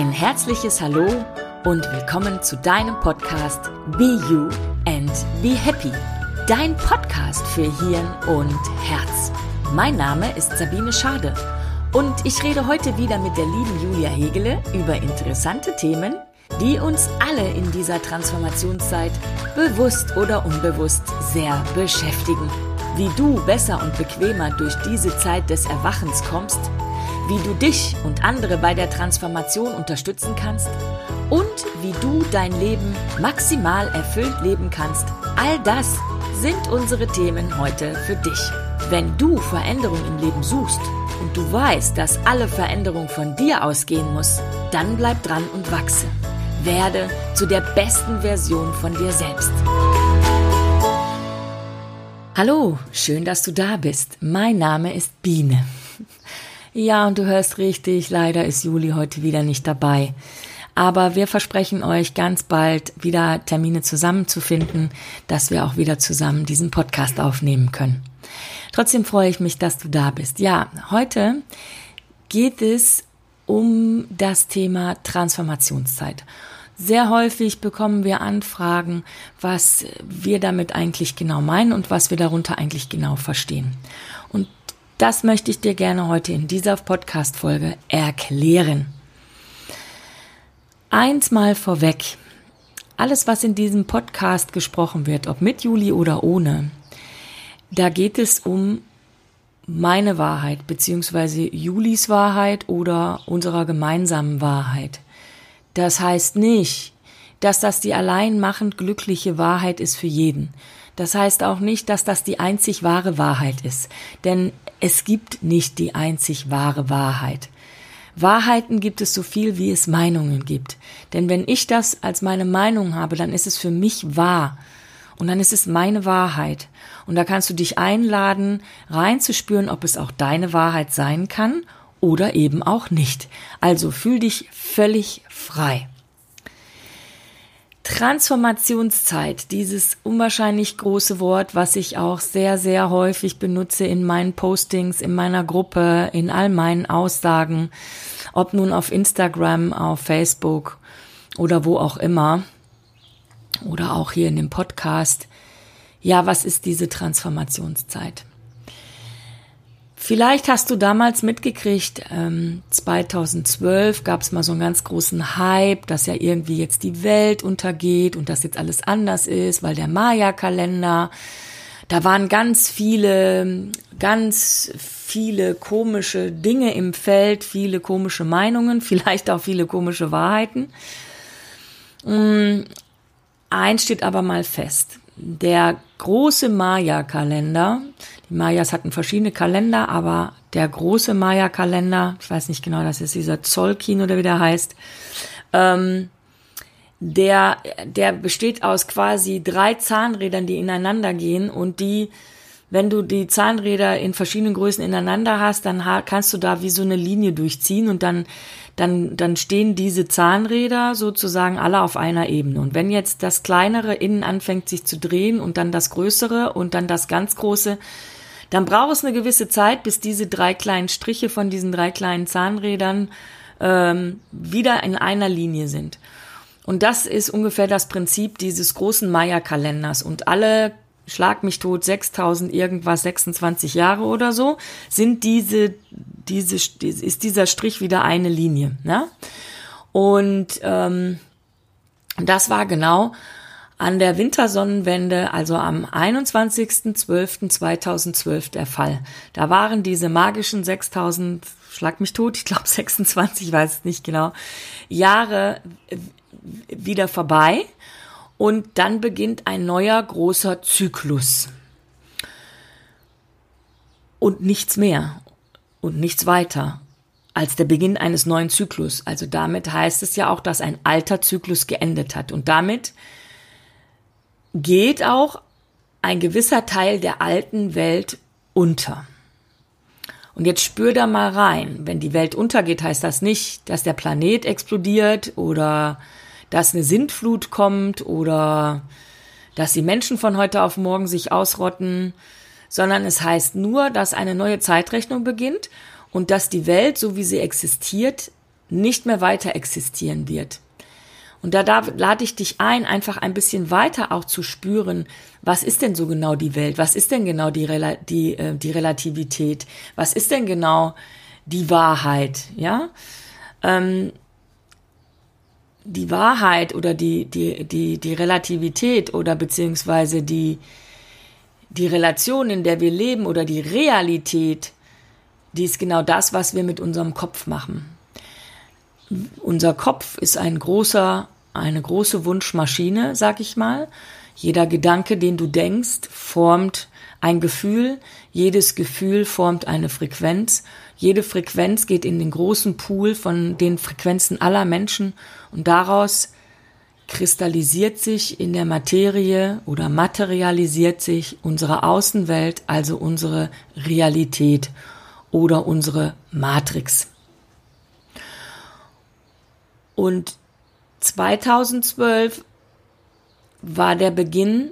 Ein herzliches Hallo und willkommen zu deinem Podcast Be You and Be Happy. Dein Podcast für Hirn und Herz. Mein Name ist Sabine Schade und ich rede heute wieder mit der lieben Julia Hegele über interessante Themen, die uns alle in dieser Transformationszeit bewusst oder unbewusst sehr beschäftigen. Wie du besser und bequemer durch diese Zeit des Erwachens kommst, wie du dich und andere bei der Transformation unterstützen kannst und wie du dein Leben maximal erfüllt leben kannst. All das sind unsere Themen heute für dich. Wenn du Veränderung im Leben suchst und du weißt, dass alle Veränderung von dir ausgehen muss, dann bleib dran und wachse. Werde zu der besten Version von dir selbst. Hallo, schön, dass du da bist. Mein Name ist Biene. Ja, und du hörst richtig, leider ist Juli heute wieder nicht dabei. Aber wir versprechen euch ganz bald wieder Termine zusammenzufinden, dass wir auch wieder zusammen diesen Podcast aufnehmen können. Trotzdem freue ich mich, dass du da bist. Ja, heute geht es um das Thema Transformationszeit. Sehr häufig bekommen wir Anfragen, was wir damit eigentlich genau meinen und was wir darunter eigentlich genau verstehen. Und das möchte ich dir gerne heute in dieser Podcast-Folge erklären. Eins mal vorweg. Alles, was in diesem Podcast gesprochen wird, ob mit Juli oder ohne, da geht es um meine Wahrheit, beziehungsweise Julis Wahrheit oder unserer gemeinsamen Wahrheit. Das heißt nicht, dass das die allein machend glückliche Wahrheit ist für jeden. Das heißt auch nicht, dass das die einzig wahre Wahrheit ist. Denn es gibt nicht die einzig wahre Wahrheit. Wahrheiten gibt es so viel, wie es Meinungen gibt. Denn wenn ich das als meine Meinung habe, dann ist es für mich wahr. Und dann ist es meine Wahrheit. Und da kannst du dich einladen, reinzuspüren, ob es auch deine Wahrheit sein kann oder eben auch nicht. Also fühl dich völlig frei. Transformationszeit, dieses unwahrscheinlich große Wort, was ich auch sehr, sehr häufig benutze in meinen Postings, in meiner Gruppe, in all meinen Aussagen, ob nun auf Instagram, auf Facebook oder wo auch immer oder auch hier in dem Podcast. Ja, was ist diese Transformationszeit? Vielleicht hast du damals mitgekriegt, ähm, 2012 gab es mal so einen ganz großen Hype, dass ja irgendwie jetzt die Welt untergeht und dass jetzt alles anders ist, weil der Maya-Kalender, da waren ganz viele, ganz viele komische Dinge im Feld, viele komische Meinungen, vielleicht auch viele komische Wahrheiten. Mm, eins steht aber mal fest. Der große Maya-Kalender, die Mayas hatten verschiedene Kalender, aber der große Maya-Kalender, ich weiß nicht genau, das ist dieser Zolkin oder wie der heißt, ähm, der, der besteht aus quasi drei Zahnrädern, die ineinander gehen und die, wenn du die Zahnräder in verschiedenen Größen ineinander hast, dann kannst du da wie so eine Linie durchziehen und dann, dann, dann stehen diese Zahnräder sozusagen alle auf einer Ebene. Und wenn jetzt das kleinere innen anfängt sich zu drehen und dann das größere und dann das ganz große, dann braucht es eine gewisse Zeit, bis diese drei kleinen Striche von diesen drei kleinen Zahnrädern ähm, wieder in einer Linie sind. Und das ist ungefähr das Prinzip dieses großen Maya-Kalenders. Und alle schlag mich tot, 6000 irgendwas, 26 Jahre oder so, sind diese, diese, ist dieser Strich wieder eine Linie. Ne? Und ähm, das war genau an der Wintersonnenwende, also am 21.12.2012 der Fall. Da waren diese magischen 6000, schlag mich tot, ich glaube 26, weiß es nicht genau, Jahre wieder vorbei und dann beginnt ein neuer großer Zyklus. Und nichts mehr und nichts weiter als der Beginn eines neuen Zyklus. Also damit heißt es ja auch, dass ein alter Zyklus geendet hat. Und damit geht auch ein gewisser Teil der alten Welt unter. Und jetzt spür da mal rein. Wenn die Welt untergeht, heißt das nicht, dass der Planet explodiert oder dass eine Sintflut kommt oder dass die Menschen von heute auf morgen sich ausrotten, sondern es heißt nur, dass eine neue Zeitrechnung beginnt und dass die Welt, so wie sie existiert, nicht mehr weiter existieren wird. Und da, da lade ich dich ein, einfach ein bisschen weiter auch zu spüren, was ist denn so genau die Welt? Was ist denn genau die, Rel die, äh, die Relativität? Was ist denn genau die Wahrheit? Ja, ähm, die Wahrheit oder die, die, die, die Relativität oder beziehungsweise die, die Relation, in der wir leben oder die Realität, die ist genau das, was wir mit unserem Kopf machen. Unser Kopf ist ein großer, eine große Wunschmaschine, sag ich mal. Jeder Gedanke, den du denkst, formt ein Gefühl. Jedes Gefühl formt eine Frequenz. Jede Frequenz geht in den großen Pool von den Frequenzen aller Menschen und daraus kristallisiert sich in der Materie oder materialisiert sich unsere Außenwelt, also unsere Realität oder unsere Matrix. Und 2012 war der Beginn,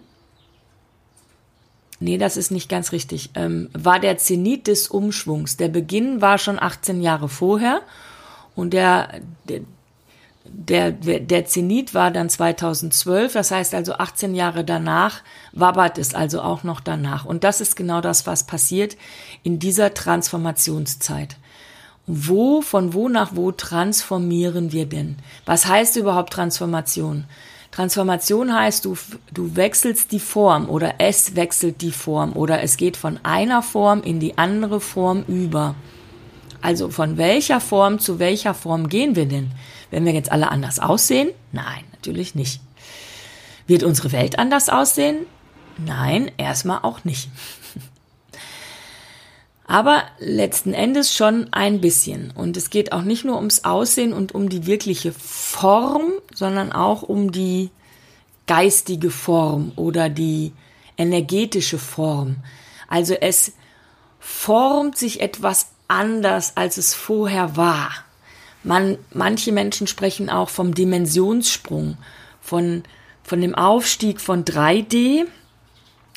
nee, das ist nicht ganz richtig, ähm, war der Zenit des Umschwungs. Der Beginn war schon 18 Jahre vorher und der, der der, der Zenit war dann 2012, das heißt also 18 Jahre danach, wabbert es also auch noch danach. Und das ist genau das, was passiert in dieser Transformationszeit. Wo, von wo nach wo transformieren wir denn? Was heißt überhaupt Transformation? Transformation heißt, du, du wechselst die Form oder es wechselt die Form oder es geht von einer Form in die andere Form über. Also von welcher Form zu welcher Form gehen wir denn? Wenn wir jetzt alle anders aussehen? Nein, natürlich nicht. Wird unsere Welt anders aussehen? Nein, erstmal auch nicht. Aber letzten Endes schon ein bisschen. Und es geht auch nicht nur ums Aussehen und um die wirkliche Form, sondern auch um die geistige Form oder die energetische Form. Also es formt sich etwas anders, als es vorher war. Man, manche Menschen sprechen auch vom Dimensionssprung, von, von dem Aufstieg von 3D,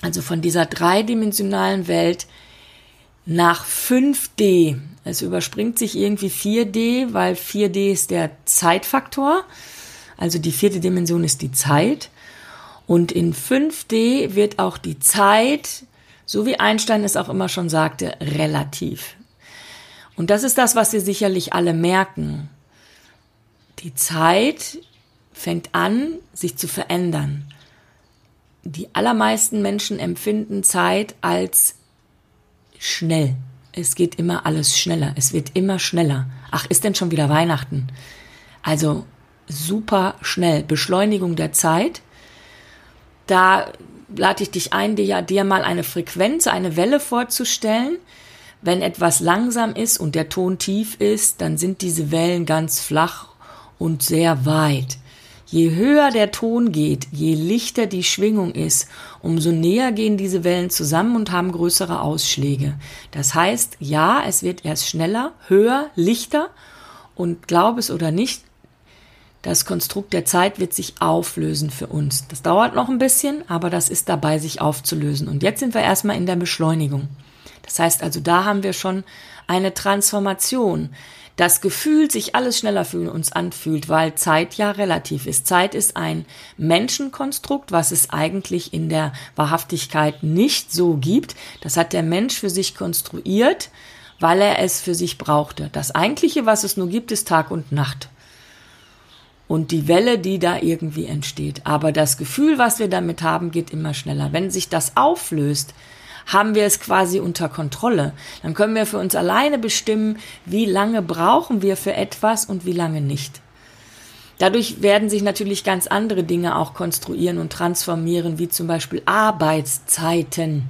also von dieser dreidimensionalen Welt nach 5D. Es überspringt sich irgendwie 4D, weil 4D ist der Zeitfaktor. Also die vierte Dimension ist die Zeit. Und in 5D wird auch die Zeit, so wie Einstein es auch immer schon sagte, relativ. Und das ist das, was wir sicherlich alle merken. Die Zeit fängt an, sich zu verändern. Die allermeisten Menschen empfinden Zeit als schnell. Es geht immer alles schneller. Es wird immer schneller. Ach, ist denn schon wieder Weihnachten? Also super schnell. Beschleunigung der Zeit. Da lade ich dich ein, dir, dir mal eine Frequenz, eine Welle vorzustellen, wenn etwas langsam ist und der Ton tief ist, dann sind diese Wellen ganz flach und sehr weit. Je höher der Ton geht, je lichter die Schwingung ist, umso näher gehen diese Wellen zusammen und haben größere Ausschläge. Das heißt, ja, es wird erst schneller, höher, lichter und glaub es oder nicht, das Konstrukt der Zeit wird sich auflösen für uns. Das dauert noch ein bisschen, aber das ist dabei, sich aufzulösen. Und jetzt sind wir erstmal in der Beschleunigung. Das heißt also, da haben wir schon eine Transformation. Das Gefühl, sich alles schneller für uns anfühlt, weil Zeit ja relativ ist. Zeit ist ein Menschenkonstrukt, was es eigentlich in der Wahrhaftigkeit nicht so gibt. Das hat der Mensch für sich konstruiert, weil er es für sich brauchte. Das eigentliche, was es nur gibt, ist Tag und Nacht. Und die Welle, die da irgendwie entsteht. Aber das Gefühl, was wir damit haben, geht immer schneller. Wenn sich das auflöst, haben wir es quasi unter Kontrolle. Dann können wir für uns alleine bestimmen, wie lange brauchen wir für etwas und wie lange nicht. Dadurch werden sich natürlich ganz andere Dinge auch konstruieren und transformieren, wie zum Beispiel Arbeitszeiten.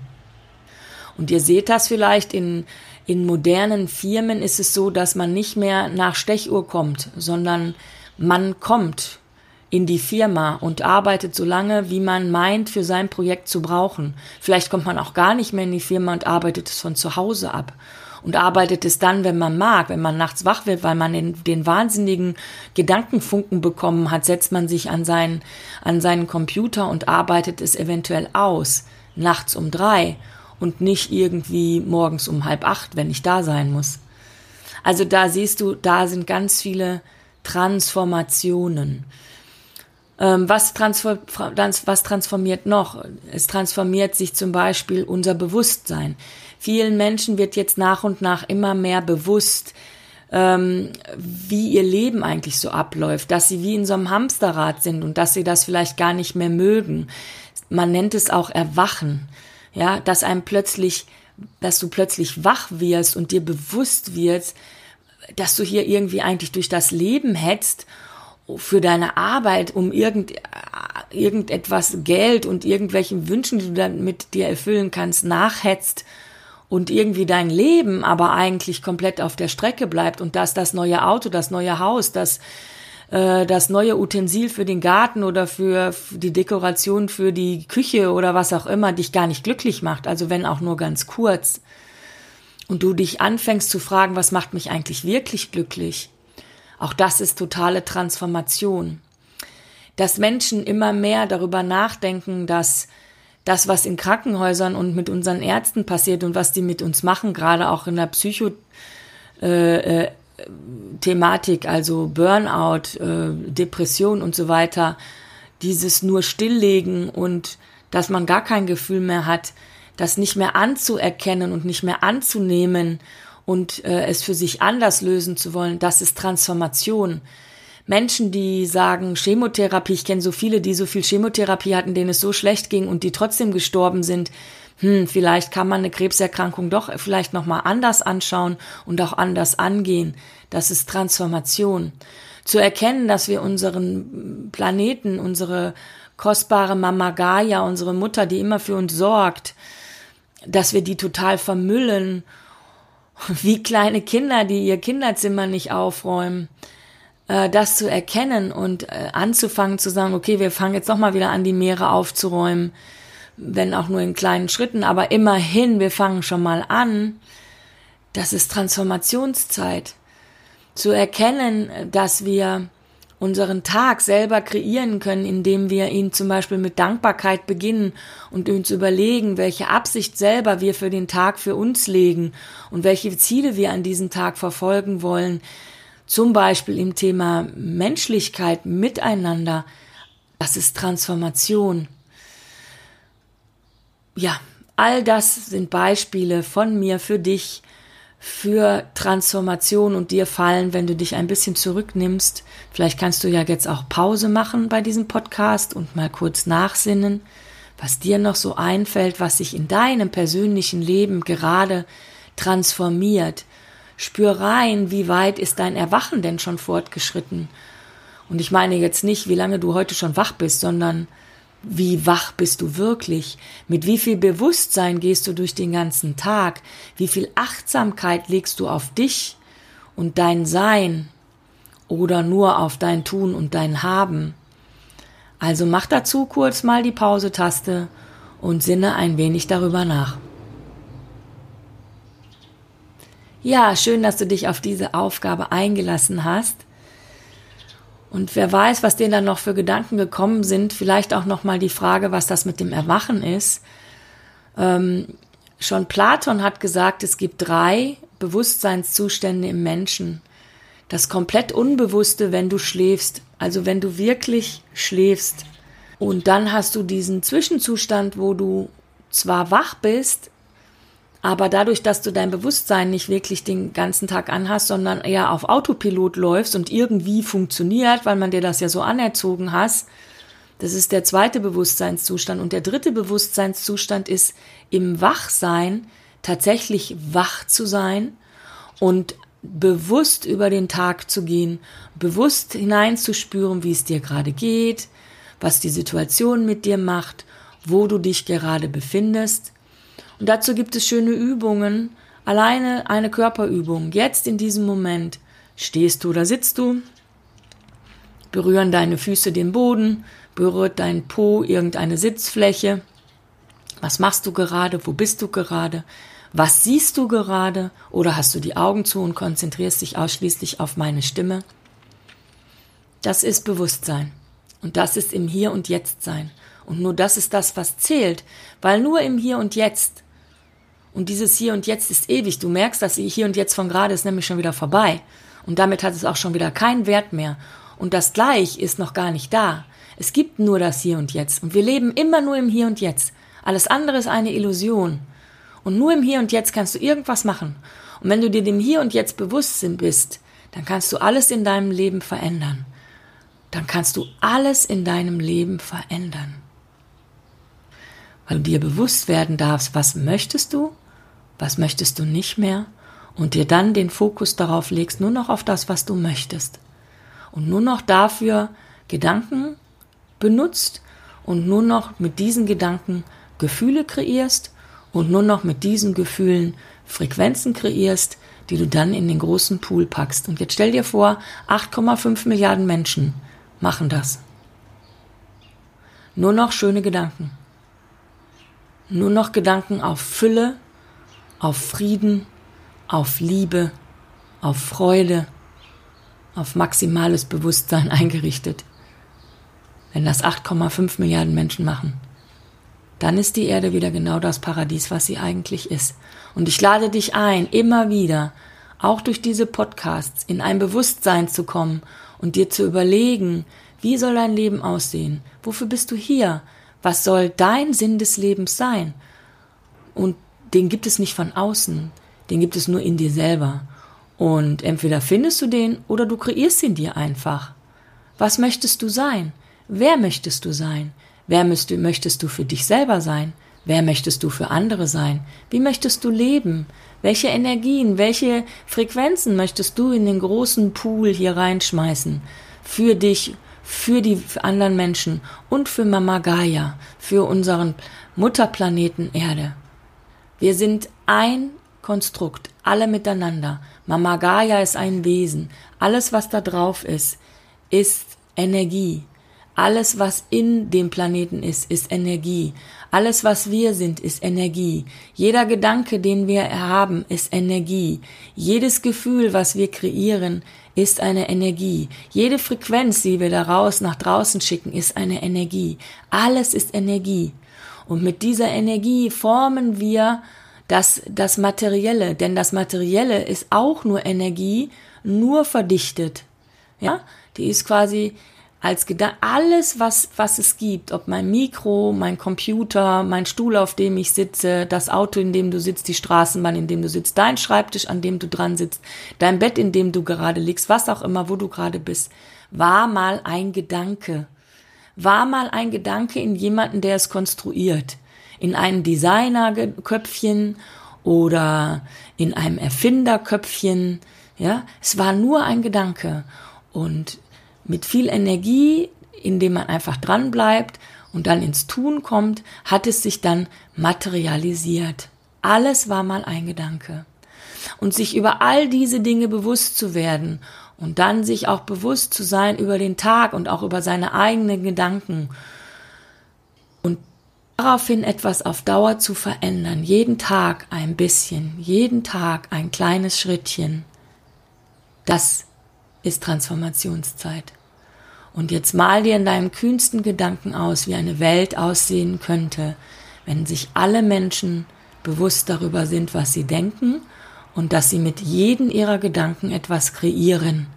Und ihr seht das vielleicht in, in modernen Firmen ist es so, dass man nicht mehr nach Stechuhr kommt, sondern man kommt in die Firma und arbeitet so lange, wie man meint, für sein Projekt zu brauchen. Vielleicht kommt man auch gar nicht mehr in die Firma und arbeitet es von zu Hause ab. Und arbeitet es dann, wenn man mag, wenn man nachts wach wird, weil man den, den wahnsinnigen Gedankenfunken bekommen hat, setzt man sich an seinen, an seinen Computer und arbeitet es eventuell aus. Nachts um drei und nicht irgendwie morgens um halb acht, wenn ich da sein muss. Also da siehst du, da sind ganz viele Transformationen. Ähm, was, transfer was transformiert noch? Es transformiert sich zum Beispiel unser Bewusstsein. Vielen Menschen wird jetzt nach und nach immer mehr bewusst, ähm, wie ihr Leben eigentlich so abläuft, dass sie wie in so einem Hamsterrad sind und dass sie das vielleicht gar nicht mehr mögen. Man nennt es auch Erwachen, ja, dass einem plötzlich, dass du plötzlich wach wirst und dir bewusst wirst, dass du hier irgendwie eigentlich durch das Leben hetzt für deine Arbeit, um irgend, irgendetwas Geld und irgendwelchen Wünschen, die du dann mit dir erfüllen kannst, nachhetzt und irgendwie dein Leben aber eigentlich komplett auf der Strecke bleibt und dass das neue Auto, das neue Haus, das äh, das neue Utensil für den Garten oder für die Dekoration für die Küche oder was auch immer dich gar nicht glücklich macht, also wenn auch nur ganz kurz. Und du dich anfängst zu fragen, was macht mich eigentlich wirklich glücklich? Auch das ist totale Transformation. Dass Menschen immer mehr darüber nachdenken, dass das, was in Krankenhäusern und mit unseren Ärzten passiert und was die mit uns machen, gerade auch in der Psycho äh, äh, also Burnout, äh, Depression und so weiter, dieses nur stilllegen und dass man gar kein Gefühl mehr hat, das nicht mehr anzuerkennen und nicht mehr anzunehmen und äh, es für sich anders lösen zu wollen, das ist Transformation. Menschen, die sagen Chemotherapie, ich kenne so viele, die so viel Chemotherapie hatten, denen es so schlecht ging und die trotzdem gestorben sind. Hm, vielleicht kann man eine Krebserkrankung doch vielleicht noch mal anders anschauen und auch anders angehen. Das ist Transformation. Zu erkennen, dass wir unseren Planeten, unsere kostbare Mama Gaia, unsere Mutter, die immer für uns sorgt, dass wir die total vermüllen, wie kleine Kinder, die ihr Kinderzimmer nicht aufräumen äh, das zu erkennen und äh, anzufangen zu sagen, okay, wir fangen jetzt noch mal wieder an, die Meere aufzuräumen, wenn auch nur in kleinen Schritten, aber immerhin, wir fangen schon mal an. Das ist Transformationszeit. Zu erkennen, dass wir unseren Tag selber kreieren können, indem wir ihn zum Beispiel mit Dankbarkeit beginnen und uns überlegen, welche Absicht selber wir für den Tag für uns legen und welche Ziele wir an diesem Tag verfolgen wollen, zum Beispiel im Thema Menschlichkeit, Miteinander, das ist Transformation. Ja, all das sind Beispiele von mir für dich, für Transformation und dir fallen, wenn du dich ein bisschen zurücknimmst. Vielleicht kannst du ja jetzt auch Pause machen bei diesem Podcast und mal kurz nachsinnen, was dir noch so einfällt, was sich in deinem persönlichen Leben gerade transformiert, Spür rein, wie weit ist dein Erwachen denn schon fortgeschritten? Und ich meine jetzt nicht, wie lange du heute schon wach bist, sondern wie wach bist du wirklich? Mit wie viel Bewusstsein gehst du durch den ganzen Tag? Wie viel Achtsamkeit legst du auf dich und dein Sein oder nur auf dein Tun und dein Haben? Also mach dazu kurz mal die Pause-Taste und sinne ein wenig darüber nach. Ja, schön, dass du dich auf diese Aufgabe eingelassen hast. Und wer weiß, was dir dann noch für Gedanken gekommen sind, vielleicht auch noch mal die Frage, was das mit dem Erwachen ist. Ähm, schon Platon hat gesagt, es gibt drei Bewusstseinszustände im Menschen. Das komplett Unbewusste, wenn du schläfst, also wenn du wirklich schläfst. Und dann hast du diesen Zwischenzustand, wo du zwar wach bist, aber dadurch, dass du dein Bewusstsein nicht wirklich den ganzen Tag anhast, sondern eher auf Autopilot läufst und irgendwie funktioniert, weil man dir das ja so anerzogen hast, das ist der zweite Bewusstseinszustand. Und der dritte Bewusstseinszustand ist im Wachsein tatsächlich wach zu sein und bewusst über den Tag zu gehen, bewusst hineinzuspüren, wie es dir gerade geht, was die Situation mit dir macht, wo du dich gerade befindest und dazu gibt es schöne Übungen. Alleine eine Körperübung. Jetzt in diesem Moment. Stehst du oder sitzt du? Berühren deine Füße den Boden? Berührt dein Po irgendeine Sitzfläche? Was machst du gerade? Wo bist du gerade? Was siehst du gerade? Oder hast du die Augen zu und konzentrierst dich ausschließlich auf meine Stimme? Das ist Bewusstsein. Und das ist im Hier und Jetzt sein. Und nur das ist das, was zählt, weil nur im Hier und Jetzt Und dieses Hier und Jetzt ist ewig. Du merkst, dass Hier und Jetzt von gerade ist nämlich schon wieder vorbei. Und damit hat es auch schon wieder keinen Wert mehr. Und das Gleich ist noch gar nicht da. Es gibt nur das Hier und Jetzt. Und wir leben immer nur im Hier und Jetzt. Alles andere ist eine Illusion. Und nur im Hier und Jetzt kannst du irgendwas machen. Und wenn du dir dem Hier und Jetzt bewusst bist, dann kannst du alles in deinem Leben verändern. Dann kannst du alles in deinem Leben verändern. Weil du dir bewusst werden darfst, was möchtest du, was möchtest du nicht mehr und dir dann den Fokus darauf legst, nur noch auf das, was du möchtest. Und nur noch dafür Gedanken benutzt und nur noch mit diesen Gedanken Gefühle kreierst und nur noch mit diesen Gefühlen Frequenzen kreierst, die du dann in den großen Pool packst. Und jetzt stell dir vor, 8,5 Milliarden Menschen machen das. Nur noch schöne Gedanken. Nur noch Gedanken auf Fülle, auf Frieden, auf Liebe, auf Freude, auf maximales Bewusstsein eingerichtet. Wenn das 8,5 Milliarden Menschen machen, dann ist die Erde wieder genau das Paradies, was sie eigentlich ist. Und ich lade dich ein, immer wieder, auch durch diese Podcasts, in ein Bewusstsein zu kommen und dir zu überlegen, wie soll dein Leben aussehen? Wofür bist du hier? Was soll dein Sinn des Lebens sein? Und den gibt es nicht von außen, den gibt es nur in dir selber. Und entweder findest du den oder du kreierst ihn dir einfach. Was möchtest du sein? Wer möchtest du sein? Wer möchtest du für dich selber sein? Wer möchtest du für andere sein? Wie möchtest du leben? Welche Energien, welche Frequenzen möchtest du in den großen Pool hier reinschmeißen? Für dich, für die anderen Menschen und für Mama Gaia, für unseren Mutterplaneten Erde. Wir sind ein Konstrukt, alle miteinander. Mama Gaia ist ein Wesen. Alles, was da drauf ist, ist Energie. Alles, was in dem Planeten ist, ist Energie. Alles, was wir sind, ist Energie. Jeder Gedanke, den wir haben, ist Energie. Jedes Gefühl, was wir kreieren, ist eine Energie. Jede Frequenz, die wir daraus nach draußen schicken, ist eine Energie. Alles ist Energie. Und mit dieser Energie formen wir das, das Materielle, denn das Materielle ist auch nur Energie, nur verdichtet. Ja, die ist quasi als Gedanke, alles, was, was es gibt, ob mein Mikro, mein Computer, mein Stuhl, auf dem ich sitze, das Auto, in dem du sitzt, die Straßenbahn, in dem du sitzt, dein Schreibtisch, an dem du dran sitzt, dein Bett, in dem du gerade liegst, was auch immer, wo du gerade bist, war mal ein Gedanke. War mal ein Gedanke in jemanden, der es konstruiert. In einem Designerköpfchen oder in einem Erfinderköpfchen. Ja, es war nur ein Gedanke. Und mit viel Energie, indem man einfach dran bleibt und dann ins Tun kommt, hat es sich dann materialisiert. Alles war mal ein Gedanke. Und sich über all diese Dinge bewusst zu werden und dann sich auch bewusst zu sein über den Tag und auch über seine eigenen Gedanken. Und daraufhin etwas auf Dauer zu verändern, jeden Tag ein bisschen, jeden Tag ein kleines Schrittchen, das ist Transformationszeit. Und jetzt mal dir in deinem kühnsten Gedanken aus, wie eine Welt aussehen könnte, wenn sich alle Menschen bewusst darüber sind, was sie denken und dass sie mit jedem ihrer Gedanken etwas kreieren.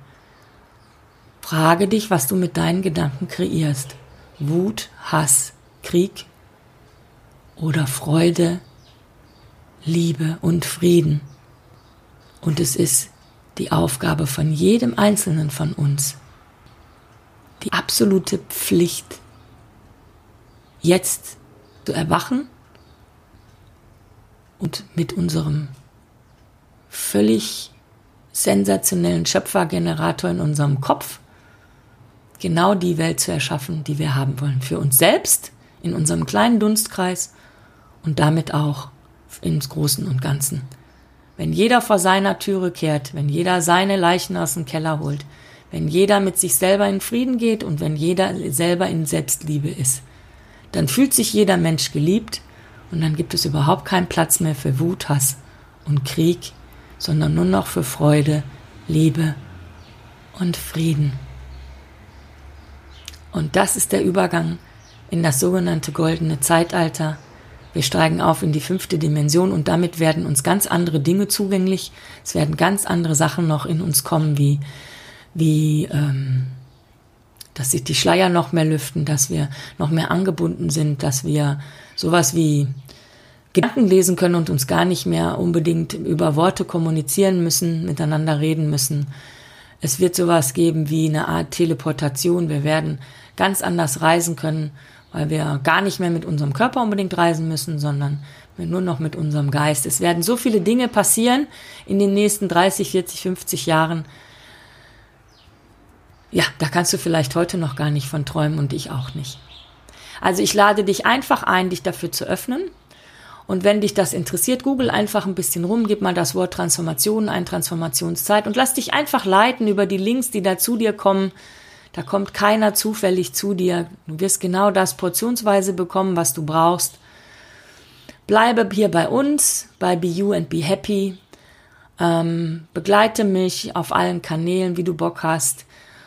Frage dich, was du mit deinen Gedanken kreierst. Wut, Hass, Krieg oder Freude, Liebe und Frieden. Und es ist die Aufgabe von jedem Einzelnen von uns, die absolute Pflicht, jetzt zu erwachen und mit unserem völlig sensationellen Schöpfergenerator in unserem Kopf genau die Welt zu erschaffen, die wir haben wollen. Für uns selbst, in unserem kleinen Dunstkreis und damit auch ins Großen und Ganzen. Wenn jeder vor seiner Türe kehrt, wenn jeder seine Leichen aus dem Keller holt, wenn jeder mit sich selber in Frieden geht und wenn jeder selber in Selbstliebe ist, dann fühlt sich jeder Mensch geliebt und dann gibt es überhaupt keinen Platz mehr für Wut, Hass und Krieg, sondern nur noch für Freude, Liebe und Frieden. Und das ist der Übergang in das sogenannte goldene Zeitalter, Wir steigen auf in die fünfte Dimension und damit werden uns ganz andere Dinge zugänglich. Es werden ganz andere Sachen noch in uns kommen, wie, wie ähm, dass sich die Schleier noch mehr lüften, dass wir noch mehr angebunden sind, dass wir sowas wie Gedanken lesen können und uns gar nicht mehr unbedingt über Worte kommunizieren müssen, miteinander reden müssen. Es wird sowas geben wie eine Art Teleportation. Wir werden ganz anders reisen können, weil wir gar nicht mehr mit unserem Körper unbedingt reisen müssen, sondern nur noch mit unserem Geist. Es werden so viele Dinge passieren in den nächsten 30, 40, 50 Jahren. Ja, da kannst du vielleicht heute noch gar nicht von träumen und ich auch nicht. Also ich lade dich einfach ein, dich dafür zu öffnen, und wenn dich das interessiert, google einfach ein bisschen rum, gib mal das Wort Transformation ein, Transformationszeit und lass dich einfach leiten über die Links, die da zu dir kommen. Da kommt keiner zufällig zu dir. Du wirst genau das portionsweise bekommen, was du brauchst. Bleibe hier bei uns, bei Be You and Be Happy. Ähm, begleite mich auf allen Kanälen, wie du Bock hast.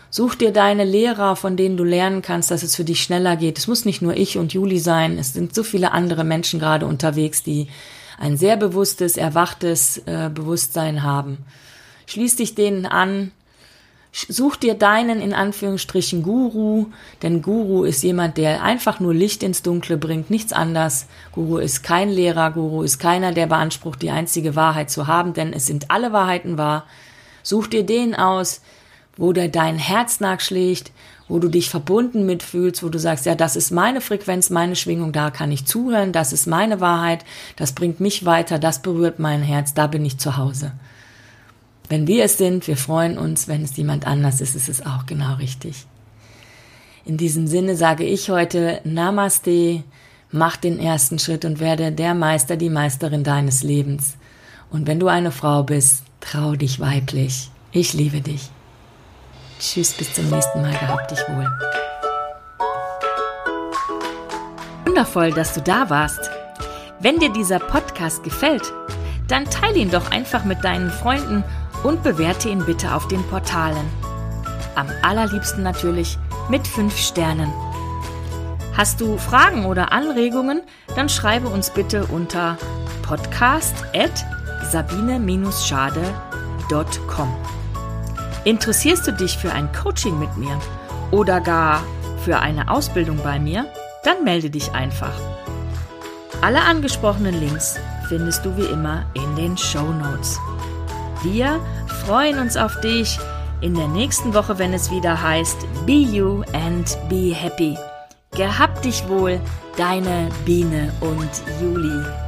Such dir deine Lehrer, von denen du lernen kannst, dass es für dich schneller geht. Es muss nicht nur ich und Juli sein. Es sind so viele andere Menschen gerade unterwegs, die ein sehr bewusstes, erwachtes äh, Bewusstsein haben. Schließ dich denen an. Such dir deinen in Anführungsstrichen Guru, denn Guru ist jemand, der einfach nur Licht ins Dunkle bringt, nichts anders. Guru ist kein Lehrer, Guru ist keiner, der beansprucht, die einzige Wahrheit zu haben, denn es sind alle Wahrheiten wahr. Such dir den aus, wo dir dein Herz nachschlägt, wo du dich verbunden mitfühlst, wo du sagst, ja, das ist meine Frequenz, meine Schwingung, da kann ich zuhören, das ist meine Wahrheit, das bringt mich weiter, das berührt mein Herz, da bin ich zu Hause. Wenn wir es sind, wir freuen uns, wenn es jemand anders ist, ist es auch genau richtig. In diesem Sinne sage ich heute Namaste, mach den ersten Schritt und werde der Meister, die Meisterin deines Lebens. Und wenn du eine Frau bist, trau dich weiblich. Ich liebe dich. Tschüss, bis zum nächsten Mal. Gehabt dich wohl. Wundervoll, dass du da warst. Wenn dir dieser Podcast gefällt, dann teile ihn doch einfach mit deinen Freunden und bewerte ihn bitte auf den Portalen. Am allerliebsten natürlich mit 5 Sternen. Hast du Fragen oder Anregungen, dann schreibe uns bitte unter podcast.sabine-schade.com. Interessierst du dich für ein Coaching mit mir oder gar für eine Ausbildung bei mir? Dann melde dich einfach. Alle angesprochenen Links findest du wie immer in den Show Notes. Wir freuen uns auf dich in der nächsten Woche, wenn es wieder heißt Be You and Be Happy. Gehabt dich wohl, deine Biene und Juli.